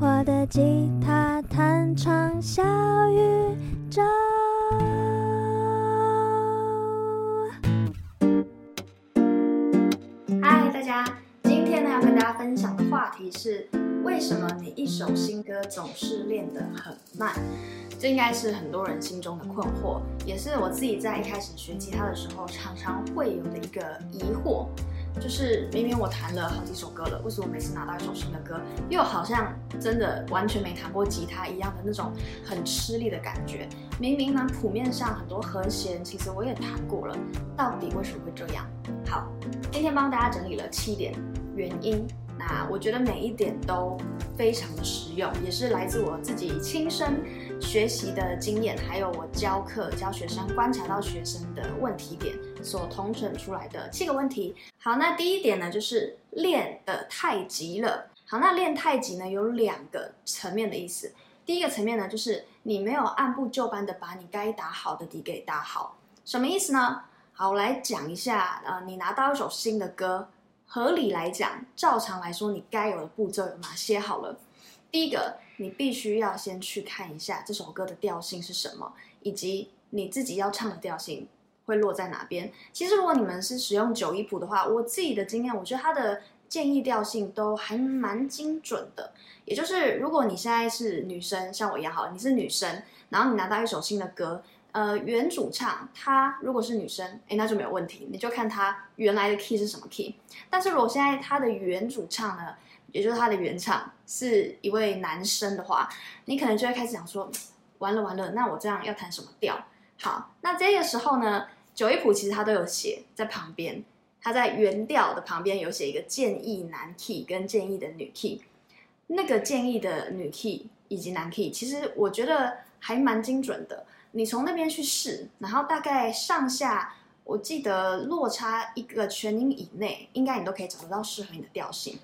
我的吉他弹唱小宇宙。嗨，大家，今天呢要跟大家分享的话题是：为什么你一首新歌总是练得很慢？这应该是很多人心中的困惑，也是我自己在一开始学吉他的时候常常会有的一个疑惑。就是明明我弹了好几首歌了，为什么每次拿到一首新的歌，又好像真的完全没弹过吉他一样的那种很吃力的感觉？明明呢，谱面上很多和弦其实我也弹过了，到底为什么会这样？好，今天帮大家整理了七点原因。那我觉得每一点都非常的实用，也是来自我自己亲身学习的经验，还有我教课教学生观察到学生的问题点所统整出来的七个问题。好，那第一点呢，就是练得太急了。好，那练太急呢，有两个层面的意思。第一个层面呢，就是你没有按部就班的把你该打好的底给打好。什么意思呢？好，我来讲一下。呃，你拿到一首新的歌。合理来讲，照常来说，你该有的步骤有哪些？好了，第一个，你必须要先去看一下这首歌的调性是什么，以及你自己要唱的调性会落在哪边。其实，如果你们是使用九一谱的话，我自己的经验，我觉得它的建议调性都还蛮精准的。也就是，如果你现在是女生，像我一样，好，你是女生，然后你拿到一首新的歌。呃，原主唱她如果是女生，诶，那就没有问题，你就看她原来的 key 是什么 key。但是如果现在她的原主唱呢，也就是她的原唱是一位男生的话，你可能就会开始想说，完了完了，那我这样要弹什么调？好，那这个时候呢，九一谱其实它都有写在旁边，它在原调的旁边有写一个建议男 key 跟建议的女 key，那个建议的女 key 以及男 key，其实我觉得还蛮精准的。你从那边去试，然后大概上下，我记得落差一个全音以内，应该你都可以找得到适合你的调性。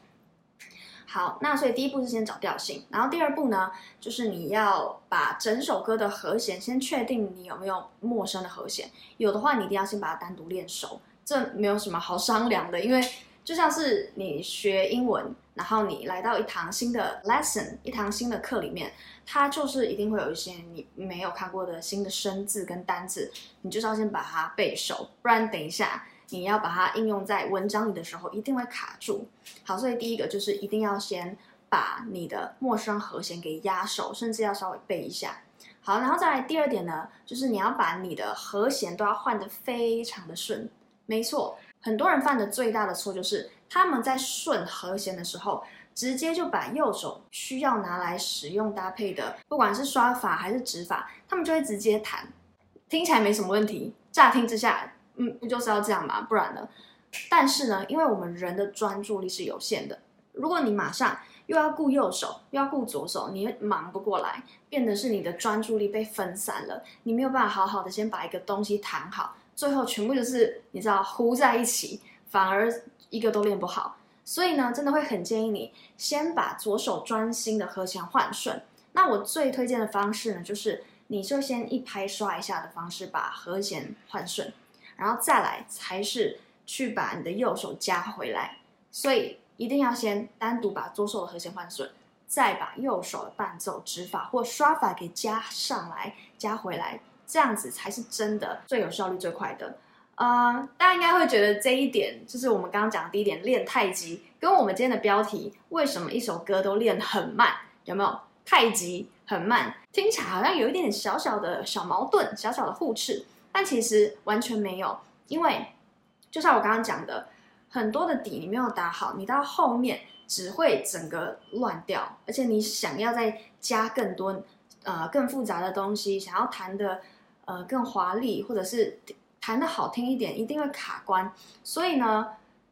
好，那所以第一步是先找调性，然后第二步呢，就是你要把整首歌的和弦先确定你有没有陌生的和弦，有的话你一定要先把它单独练熟，这没有什么好商量的，因为就像是你学英文。然后你来到一堂新的 lesson，一堂新的课里面，它就是一定会有一些你没有看过的新的生字跟单字，你就是要先把它背熟，不然等一下你要把它应用在文章里的时候一定会卡住。好，所以第一个就是一定要先把你的陌生和弦给压熟，甚至要稍微背一下。好，然后再来第二点呢，就是你要把你的和弦都要换得非常的顺。没错，很多人犯的最大的错就是。他们在顺和弦的时候，直接就把右手需要拿来使用搭配的，不管是刷法还是指法，他们就会直接弹，听起来没什么问题。乍听之下，嗯，不就是要这样吗？不然呢？但是呢，因为我们人的专注力是有限的，如果你马上又要顾右手，又要顾左手，你忙不过来，变得是你的专注力被分散了，你没有办法好好的先把一个东西弹好，最后全部就是你知道糊在一起，反而。一个都练不好，所以呢，真的会很建议你先把左手专心的和弦换顺。那我最推荐的方式呢，就是你就先一拍刷一下的方式把和弦换顺，然后再来才是去把你的右手加回来。所以一定要先单独把左手的和弦换顺，再把右手的伴奏指法或刷法给加上来、加回来，这样子才是真的最有效率、最快的。呃，大家应该会觉得这一点就是我们刚刚讲的第一点，练太极，跟我们今天的标题“为什么一首歌都练很慢”有没有？太极很慢，听起来好像有一点点小小的小矛盾，小小的互斥，但其实完全没有，因为就像我刚刚讲的，很多的底你没有打好，你到后面只会整个乱掉，而且你想要再加更多呃更复杂的东西，想要弹的呃更华丽，或者是。弹得好听一点，一定会卡关，所以呢，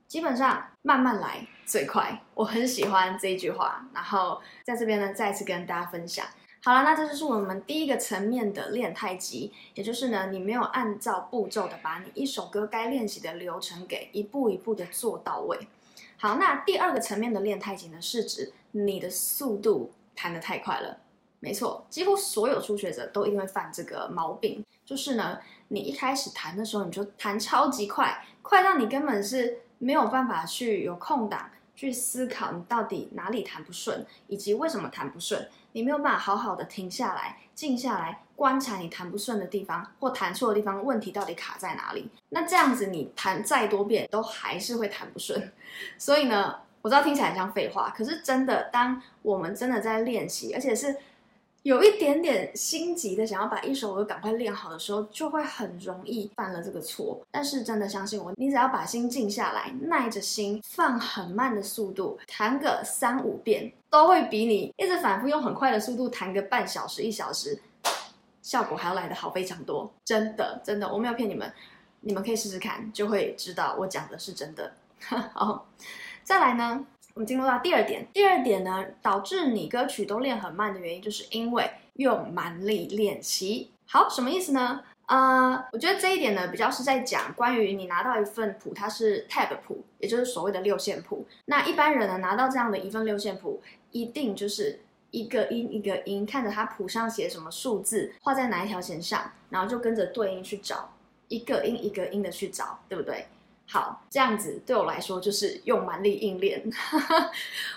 基本上慢慢来最快。我很喜欢这一句话，然后在这边呢，再次跟大家分享。好了，那这就是我们第一个层面的练太极，也就是呢，你没有按照步骤的把你一首歌该练习的流程给一步一步的做到位。好，那第二个层面的练太极呢，是指你的速度弹得太快了。没错，几乎所有初学者都一定会犯这个毛病，就是呢，你一开始弹的时候你就弹超级快，快到你根本是没有办法去有空档去思考你到底哪里弹不顺，以及为什么弹不顺。你没有办法好好的停下来，静下来观察你弹不顺的地方或弹错的地方，问题到底卡在哪里？那这样子你弹再多遍都还是会弹不顺。所以呢，我知道听起来很像废话，可是真的，当我们真的在练习，而且是。有一点点心急的想要把一首歌赶快练好的时候，就会很容易犯了这个错。但是真的相信我，你只要把心静下来，耐着心放很慢的速度弹个三五遍，都会比你一直反复用很快的速度弹个半小时一小时，效果还要来得好非常多。真的，真的，我没有骗你们，你们可以试试看，就会知道我讲的是真的。好，再来呢。我们进入到第二点，第二点呢，导致你歌曲都练很慢的原因，就是因为用蛮力练习。好，什么意思呢？呃，我觉得这一点呢，比较是在讲关于你拿到一份谱，它是 tab 谱，也就是所谓的六线谱。那一般人呢，拿到这样的一份六线谱，一定就是一个音一个音，看着它谱上写什么数字，画在哪一条线上，然后就跟着对应去找，一个音一个音的去找，对不对？好，这样子对我来说就是用蛮力硬练，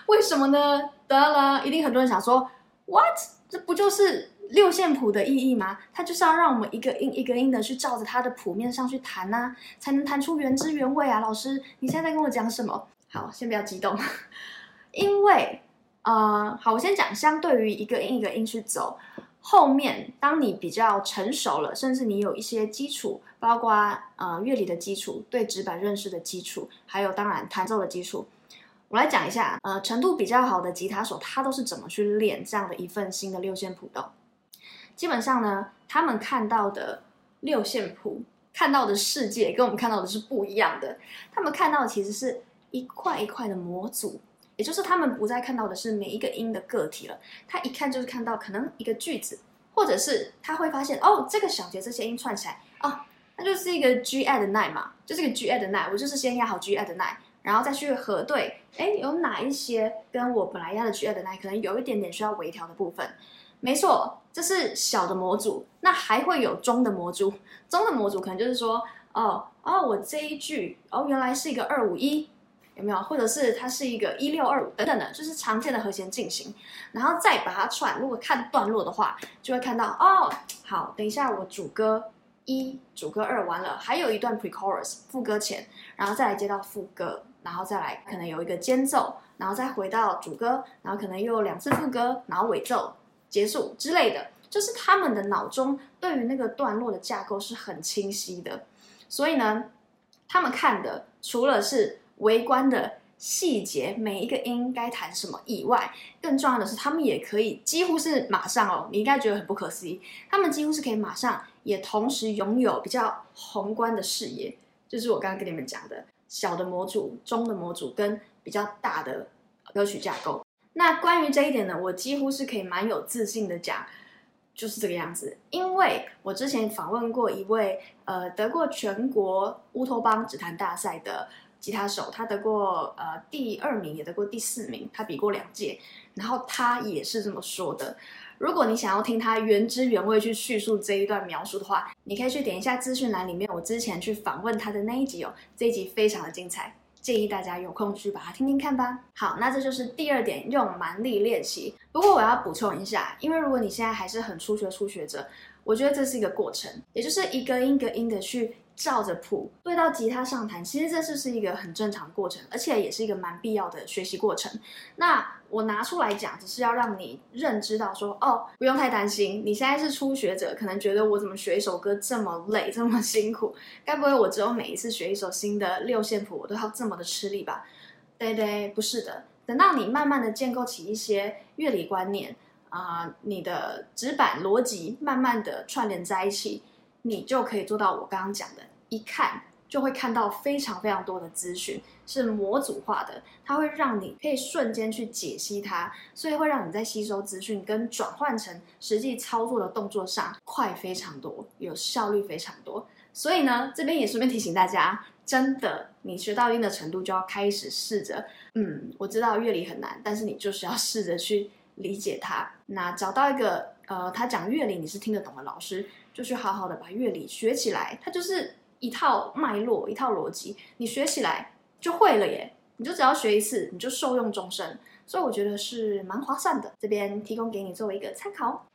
为什么呢？得了，一定很多人想说，What？这不就是六线谱的意义吗？它就是要让我们一个音一个音的去照着它的谱面上去弹啊，才能弹出原汁原味啊！老师，你现在在跟我讲什么？好，先不要激动，因为，呃，好，我先讲，相对于一个音一个音去走。后面，当你比较成熟了，甚至你有一些基础，包括呃乐理的基础、对指板认识的基础，还有当然弹奏的基础，我来讲一下，呃，程度比较好的吉他手，他都是怎么去练这样的一份新的六线谱的。基本上呢，他们看到的六线谱，看到的世界跟我们看到的是不一样的。他们看到的其实是一块一块的模组。也就是他们不再看到的是每一个音的个体了，他一看就是看到可能一个句子，或者是他会发现哦，这个小节这些音串起来哦，那就是一个 G add nine 嘛，就是个 G add nine，我就是先压好 G add nine，然后再去核对，哎，有哪一些跟我本来压的 G add nine 可能有一点点需要微调的部分。没错，这是小的模组，那还会有中的模组，中的模组可能就是说，哦哦，我这一句哦原来是一个二五一。有没有？或者是它是一个一六二五等等的，就是常见的和弦进行，然后再把它串。如果看段落的话，就会看到哦。好，等一下我主歌一、主歌二完了，还有一段 pre-chorus 副歌前，然后再来接到副歌，然后再来可能有一个间奏，然后再回到主歌，然后可能又有两次副歌，然后尾奏结束之类的。就是他们的脑中对于那个段落的架构是很清晰的，所以呢，他们看的除了是。微观的细节，每一个音该弹什么以外，更重要的是，他们也可以几乎是马上哦，你应该觉得很不可思议，他们几乎是可以马上，也同时拥有比较宏观的视野，就是我刚刚跟你们讲的小的模组、中的模组跟比较大的歌曲架构。那关于这一点呢，我几乎是可以蛮有自信的讲，就是这个样子，因为我之前访问过一位呃得过全国乌托邦指弹大赛的。吉他手，他得过呃第二名，也得过第四名，他比过两届，然后他也是这么说的。如果你想要听他原汁原味去叙述这一段描述的话，你可以去点一下资讯栏里面我之前去访问他的那一集哦，这一集非常的精彩，建议大家有空去把它听听看吧。好，那这就是第二点，用蛮力练习。不过我要补充一下，因为如果你现在还是很初学初学者，我觉得这是一个过程，也就是一个音一个音的去。照着谱对到吉他上弹，其实这就是一个很正常的过程，而且也是一个蛮必要的学习过程。那我拿出来讲，只是要让你认知到说，哦，不用太担心。你现在是初学者，可能觉得我怎么学一首歌这么累，这么辛苦？该不会我只有每一次学一首新的六线谱，我都要这么的吃力吧？对对，不是的。等到你慢慢的建构起一些乐理观念啊、你的指板逻辑慢慢的串联在一起。你就可以做到我刚刚讲的，一看就会看到非常非常多的资讯，是模组化的，它会让你可以瞬间去解析它，所以会让你在吸收资讯跟转换成实际操作的动作上快非常多，有效率非常多。所以呢，这边也顺便提醒大家，真的，你学到一定的程度就要开始试着，嗯，我知道乐理很难，但是你就是要试着去理解它。那找到一个呃，他讲乐理你是听得懂的老师。就去好好的把乐理学起来，它就是一套脉络，一套逻辑，你学起来就会了耶。你就只要学一次，你就受用终身，所以我觉得是蛮划算的。这边提供给你作为一个参考。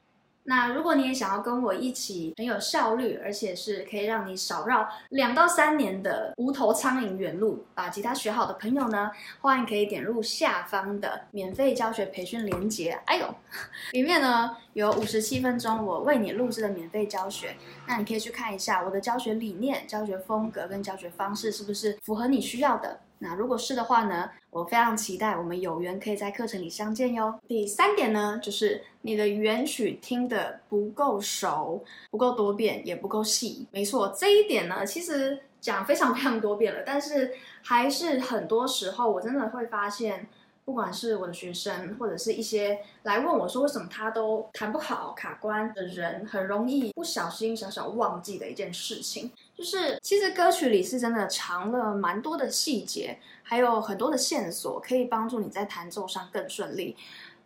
那如果你也想要跟我一起很有效率，而且是可以让你少绕两到三年的无头苍蝇远路，把吉他学好的朋友呢，欢迎可以点入下方的免费教学培训链接。哎呦，里面呢有五十七分钟我为你录制的免费教学，那你可以去看一下我的教学理念、教学风格跟教学方式是不是符合你需要的。那如果是的话呢，我非常期待我们有缘可以在课程里相见哟。第三点呢，就是你的原曲听得不够熟，不够多遍，也不够细。没错，这一点呢，其实讲非常非常多遍了，但是还是很多时候我真的会发现。不管是我的学生，或者是一些来问我说为什么他都弹不好、卡关的人，很容易不小心小小忘记的一件事情，就是其实歌曲里是真的藏了蛮多的细节，还有很多的线索，可以帮助你在弹奏上更顺利。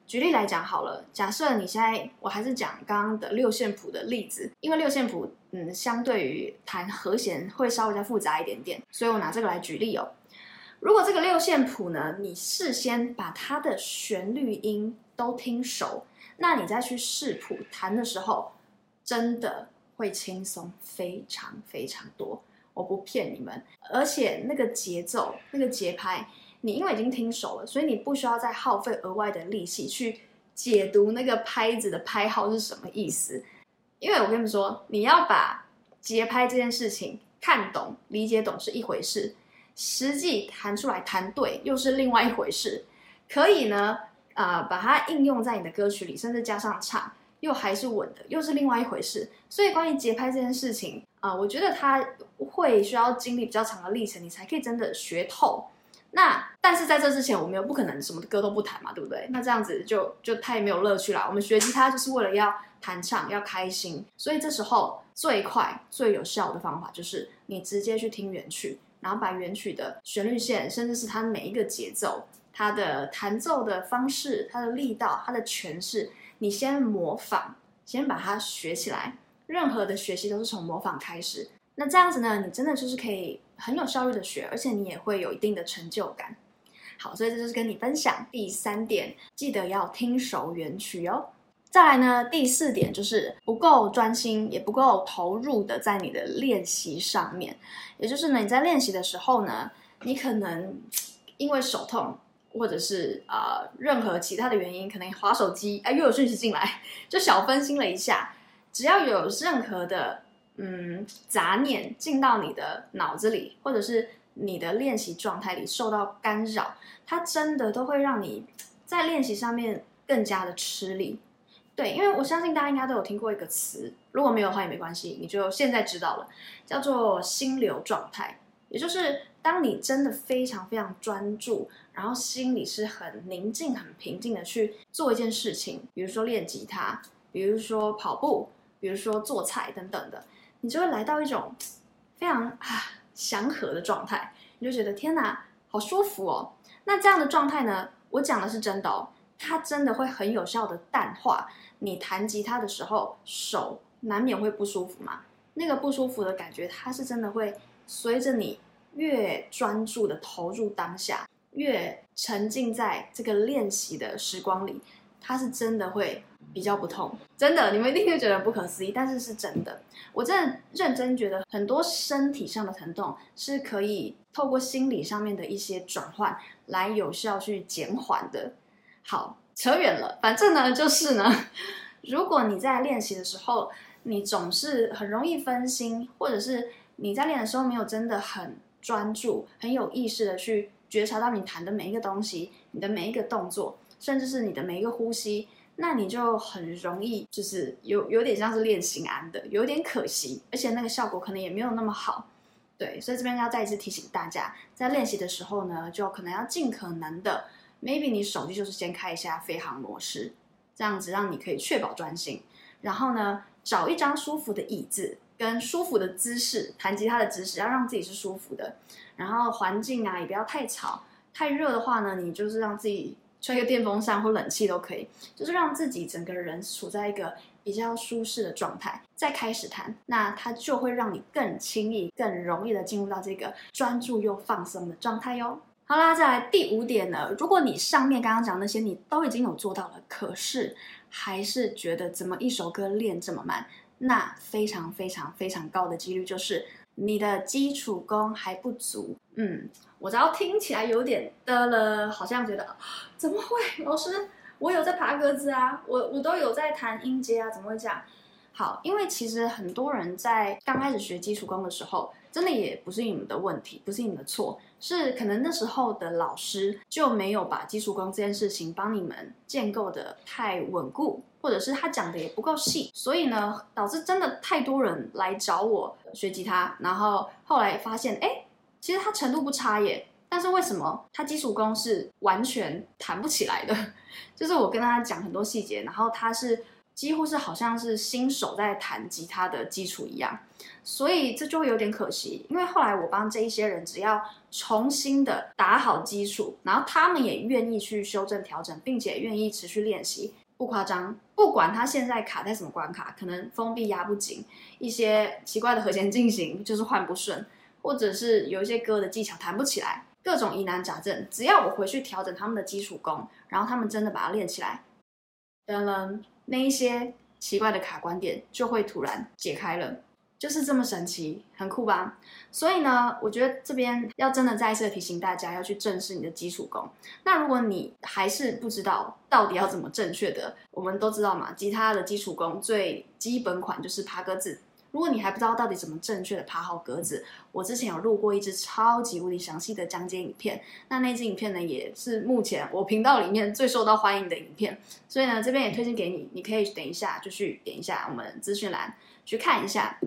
举例来讲好了，假设你现在我还是讲刚刚的六线谱的例子，因为六线谱嗯，相对于弹和弦会稍微再复杂一点点，所以我拿这个来举例哦。如果这个六线谱呢，你事先把它的旋律音都听熟，那你再去视谱弹的时候，真的会轻松非常非常多。我不骗你们，而且那个节奏、那个节拍，你因为已经听熟了，所以你不需要再耗费额外的力气去解读那个拍子的拍号是什么意思。因为我跟你们说，你要把节拍这件事情看懂、理解懂是一回事。实际弹出来弹对又是另外一回事，可以呢，啊、把它应用在你的歌曲里，甚至加上唱，又还是稳的，又是另外一回事。所以关于节拍这件事情啊、我觉得它会需要经历比较长的历程，你才可以真的学透。那但是在这之前，我们又不可能什么歌都不弹嘛，对不对？那这样子就就太没有乐趣了。我们学吉他就是为了要弹唱，要开心，所以这时候最快最有效的方法就是你直接去听原曲。然后把原曲的旋律线，甚至是它每一个节奏、它的弹奏的方式、它的力道、它的诠释，你先模仿，先把它学起来。任何的学习都是从模仿开始。那这样子呢，你真的就是可以很有效率的学，而且你也会有一定的成就感。好，所以这就是跟你分享第三点，记得要听熟原曲哦。再来呢，第四点就是不够专心，也不够投入的在你的练习上面。也就是呢，你在练习的时候呢，你可能因为手痛，或者是啊、任何其他的原因，可能划手机，哎、又有讯息进来，就小分心了一下。只要有任何的嗯杂念进到你的脑子里，或者是你的练习状态里受到干扰，它真的都会让你在练习上面更加的吃力。对，因为我相信大家应该都有听过一个词，如果没有的话也没关系，你就现在知道了，叫做心流状态。也就是当你真的非常非常专注，然后心里是很宁静、很平静的去做一件事情，比如说练吉他，比如说跑步，比如说做菜等等的，你就会来到一种非常啊祥和的状态，你就觉得天哪，好舒服哦。那这样的状态呢，我讲的是真的哦。它真的会很有效的淡化你弹吉他的时候手难免会不舒服嘛？那个不舒服的感觉，它是真的会随着你越专注的投入当下，越沉浸在这个练习的时光里，它是真的会比较不痛。真的，你们一定会觉得不可思议，但是是真的。我真的认真觉得，很多身体上的疼痛是可以透过心理上面的一些转换来有效去减缓的。好，扯远了。反正呢，就是呢，如果你在练习的时候，你总是很容易分心，或者是你在练的时候没有真的很专注、很有意识的去觉察到你弹的每一个东西、你的每一个动作，甚至是你的每一个呼吸，那你就很容易就是有有点像是练心安的，有点可惜，而且那个效果可能也没有那么好。对，所以这边要再一次提醒大家，在练习的时候呢，就可能要尽可能的。maybe 你手机就是先开一下飞行模式，这样子让你可以确保专心。然后呢，找一张舒服的椅子跟舒服的姿势，弹吉他的姿势要让自己是舒服的。然后环境啊也不要太吵，太热的话呢，你就是让自己吹个电风扇或冷气都可以，就是让自己整个人处在一个比较舒适的状态，再开始弹，那它就会让你更轻易、更容易的进入到这个专注又放松的状态哟。好啦，再来第五点呢。如果你上面刚刚讲那些你都已经有做到了，可是还是觉得怎么一首歌练这么慢，那非常非常非常高的几率就是你的基础功还不足。嗯，我只要听起来有点的了，好像觉得怎么会？老师，我有在爬格子啊，我我都有在弹音阶啊，怎么会这样？好，因为其实很多人在刚开始学基础功的时候，真的也不是你们的问题，不是你们的错，是可能那时候的老师就没有把基础功这件事情帮你们建构的太稳固，或者是他讲的也不够细，所以呢，导致真的太多人来找我学吉他，然后后来发现，哎，其实他程度不差耶，但是为什么他基础功是完全弹不起来的？就是我跟他讲很多细节，然后他是。几乎是好像是新手在弹吉他的基础一样，所以这就会有点可惜。因为后来我帮这一些人，只要重新的打好基础，然后他们也愿意去修正调整，并且愿意持续练习，不夸张。不管他现在卡在什么关卡，可能封闭压不紧，一些奇怪的和弦进行就是换不顺，或者是有一些歌的技巧弹不起来，各种疑难杂症，只要我回去调整他们的基础功，然后他们真的把它练起来，噔噔。那一些奇怪的卡关点就会突然解开了，就是这么神奇，很酷吧？所以呢，我觉得这边要真的再一次提醒大家，要去正视你的基础功。那如果你还是不知道到底要怎么正确的，我们都知道嘛，吉他的基础功最基本款就是爬格子。如果你还不知道到底怎么正确的爬好格子，我之前有录过一支超级无敌详细的讲解影片，那那支影片呢也是目前我频道里面最受到欢迎的影片，所以呢这边也推荐给你，你可以等一下就去点一下我们资讯栏去看一下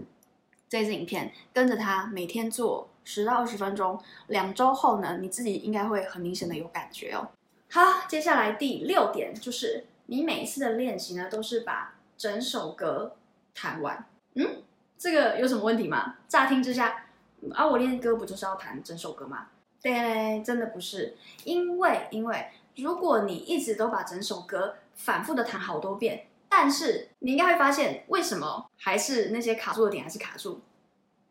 这支影片，跟着它每天做十到二十分钟，两周后呢你自己应该会很明显的有感觉哦。好，接下来第六点就是你每一次的练习呢都是把整首歌弹完，嗯。这个有什么问题吗？乍听之下，啊，我练歌不就是要弹整首歌吗？对，真的不是，因为因为如果你一直都把整首歌反复的弹好多遍，但是你应该会发现，为什么还是那些卡住的点还是卡住，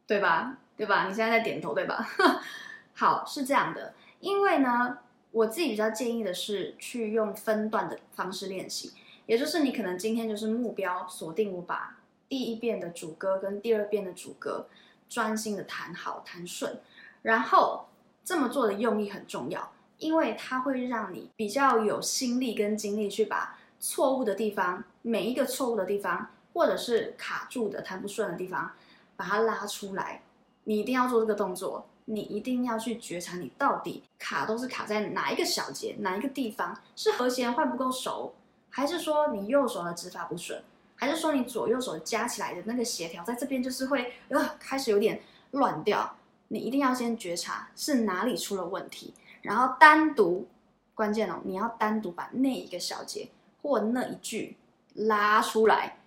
对吧？对吧？你现在在点头，对吧？好，是这样的，因为呢，我自己比较建议的是去用分段的方式练习，也就是你可能今天就是目标锁定我把。第一遍的主歌跟第二遍的主歌，专心的弹好弹顺，然后这么做的用意很重要，因为它会让你比较有心力跟精力去把错误的地方，每一个错误的地方，或者是卡住的弹不顺的地方，把它拉出来。你一定要做这个动作，你一定要去觉察你到底卡都是卡在哪一个小节，哪一个地方，是和弦换不够熟，还是说你右手的指法不顺？还是说你左右手加起来的那个协调，在这边就是会呃开始有点乱掉。你一定要先觉察是哪里出了问题，然后单独关键哦，你要单独把那一个小节或那一句拉出来，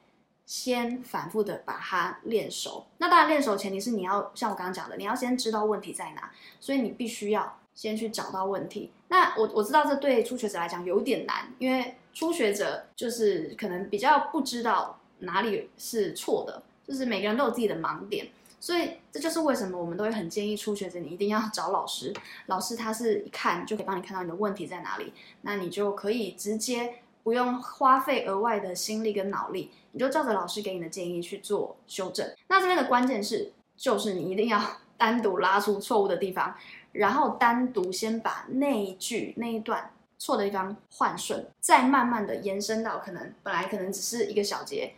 先反复的把它练熟。那当然练熟前提是你要像我刚刚讲的，你要先知道问题在哪，所以你必须要先去找到问题。那我我知道这对初学者来讲有点难，因为。初学者就是可能比较不知道哪里是错的，就是每个人都有自己的盲点，所以这就是为什么我们都会很建议初学者你一定要找老师，老师他是一看就可以帮你看到你的问题在哪里，那你就可以直接不用花费额外的心力跟脑力，你就照着老师给你的建议去做修正。那这边的关键是，就是你一定要 单独拉出错误的地方，然后单独先把那一句那一段。错的地方换顺，再慢慢的延伸到可能本来可能只是一个小节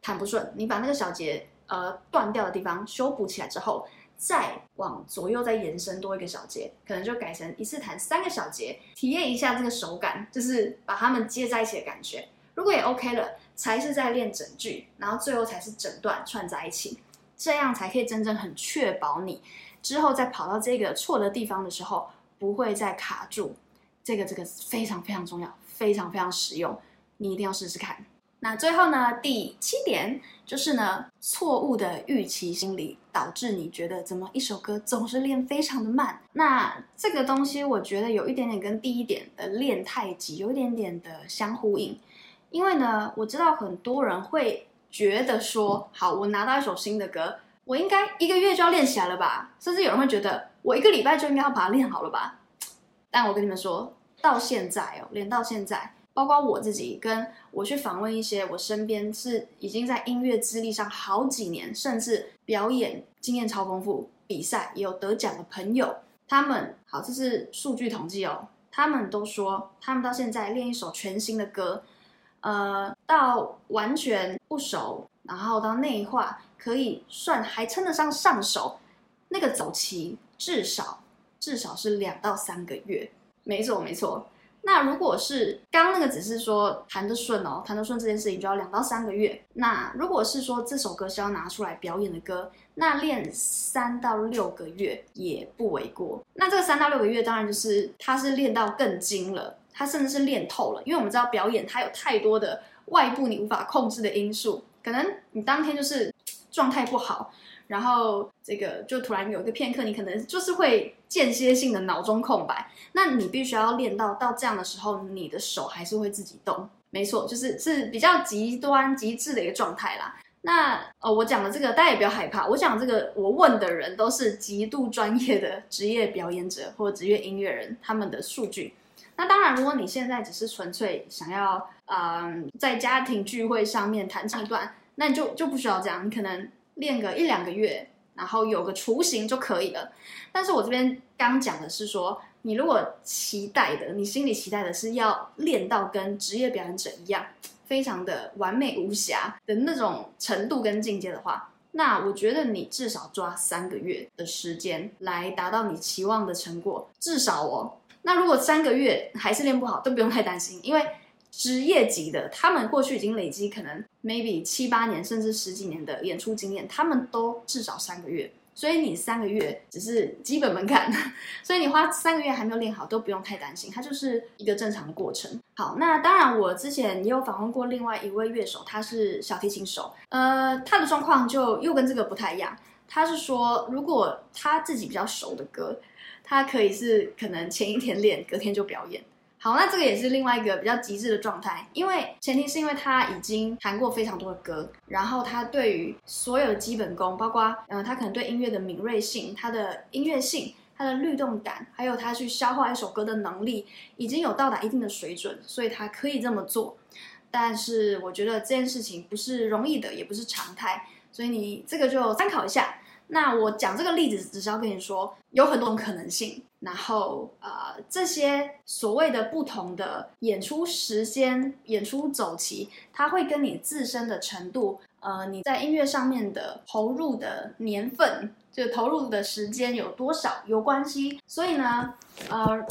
弹不顺，你把那个小节呃断掉的地方修补起来之后，再往左右再延伸多一个小节，可能就改成一次弹三个小节，体验一下这个手感，就是把它们接在一起的感觉。如果也 OK 了，才是在练整句，然后最后才是整段串在一起，这样才可以真正很确保你之后再跑到这个错的地方的时候不会再卡住。这个这个非常非常重要，非常非常实用，你一定要试试看。那最后呢，第七点就是呢，错误的预期心理导致你觉得怎么一首歌总是练非常的慢。那这个东西我觉得有一点点跟第一点的练太极有一点点的相呼应，因为呢，我知道很多人会觉得说，好，我拿到一首新的歌，我应该一个月就要练起来了吧？甚至有人会觉得，我一个礼拜就应该要把它练好了吧？但我跟你们说，到现在哦，连到现在，包括我自己，跟我去访问一些我身边是已经在音乐资历上好几年，甚至表演经验超丰富，比赛也有得奖的朋友，他们好，这是数据统计哦，他们都说，他们到现在练一首全新的歌，呃，到完全不熟，然后到内化，可以算还称得上上手，那个走期至少至少是两到三个月，没错没错。那如果是刚刚那个只是说弹得顺哦，弹得顺这件事情就要两到三个月。那如果是说这首歌是要拿出来表演的歌，那练三到六个月也不为过。那这个三到六个月当然就是它是练到更精了，它甚至是练透了。因为我们知道表演它有太多的外部你无法控制的因素，可能你当天就是 状态不好。然后这个就突然有一个片刻，你可能就是会间歇性的脑中空白，那你必须要练到到这样的时候，你的手还是会自己动。没错，就是是比较极端极致的一个状态啦。那呃，我讲的这个大家也不要害怕，我讲这个我问的人都是极度专业的职业表演者或职业音乐人，他们的数据。那当然，如果你现在只是纯粹想要嗯、呃、在家庭聚会上面弹唱一段，那你就就不需要这样，你可能。练个一两个月，然后有个雏形就可以了。但是我这边刚讲的是说，你如果期待的，你心里期待的是要练到跟职业表演者一样，非常的完美无瑕的那种程度跟境界的话，那我觉得你至少抓三个月的时间来达到你期望的成果，至少哦。那如果三个月还是练不好，都不用太担心，因为。职业级的，他们过去已经累积可能 maybe 七八年甚至十几年的演出经验，他们都至少三个月，所以你三个月只是基本门槛，所以你花三个月还没有练好都不用太担心，它就是一个正常的过程。好，那当然我之前也有访问过另外一位乐手，他是小提琴手，呃，他的状况就又跟这个不太一样，他是说如果他自己比较熟的歌，他可以是可能前一天练，隔天就表演。好，那这个也是另外一个比较极致的状态，因为前提是因为他已经弹过非常多的歌，然后他对于所有的基本功，包括嗯、呃，他可能对音乐的敏锐性、他的音乐性、他的律动感，还有他去消化一首歌的能力，已经有到达一定的水准，所以他可以这么做。但是我觉得这件事情不是容易的，也不是常态，所以你这个就参考一下。那我讲这个例子，只是要跟你说，有很多种可能性。然后，呃，这些所谓的不同的演出时间、演出走期，它会跟你自身的程度，呃，你在音乐上面的投入的年份，就投入的时间有多少有关系。所以呢，呃，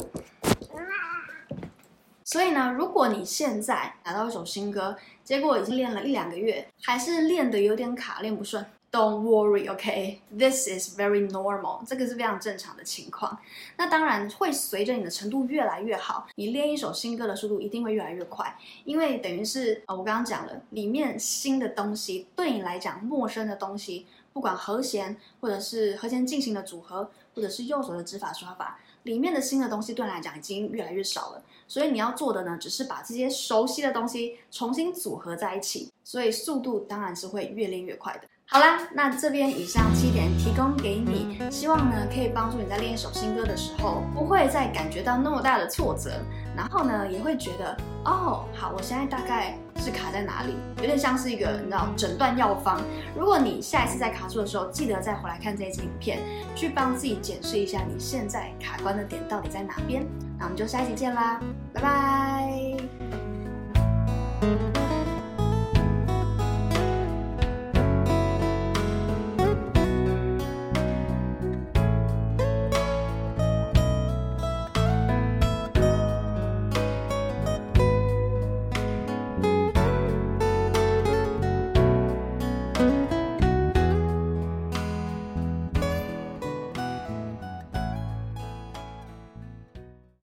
所以呢，如果你现在拿到一首新歌，结果已经练了一两个月，还是练得有点卡，练不顺。Don't worry, OK? This is very normal. 这个是非常正常的情况。那当然会随着你的程度越来越好，你练一首新歌的速度一定会越来越快。因为等于是呃，我刚刚讲了，里面新的东西对你来讲陌生的东西，不管和弦或者是和弦进行的组合，或者是右手的指法刷法，里面的新的东西对你来讲已经越来越少了。所以你要做的呢，只是把这些熟悉的东西重新组合在一起，所以速度当然是会越练越快的。好啦，那这边以上七点提供给你，希望呢可以帮助你在练一首新歌的时候，不会再感觉到那么大的挫折，然后呢也会觉得哦，好，我现在大概是卡在哪里，有点像是一个你知道诊断药方。如果你下一次再卡住的时候，记得再回来看这一集影片，去帮自己检视一下你现在卡关的点到底在哪边。那我们就下一集见啦，拜拜。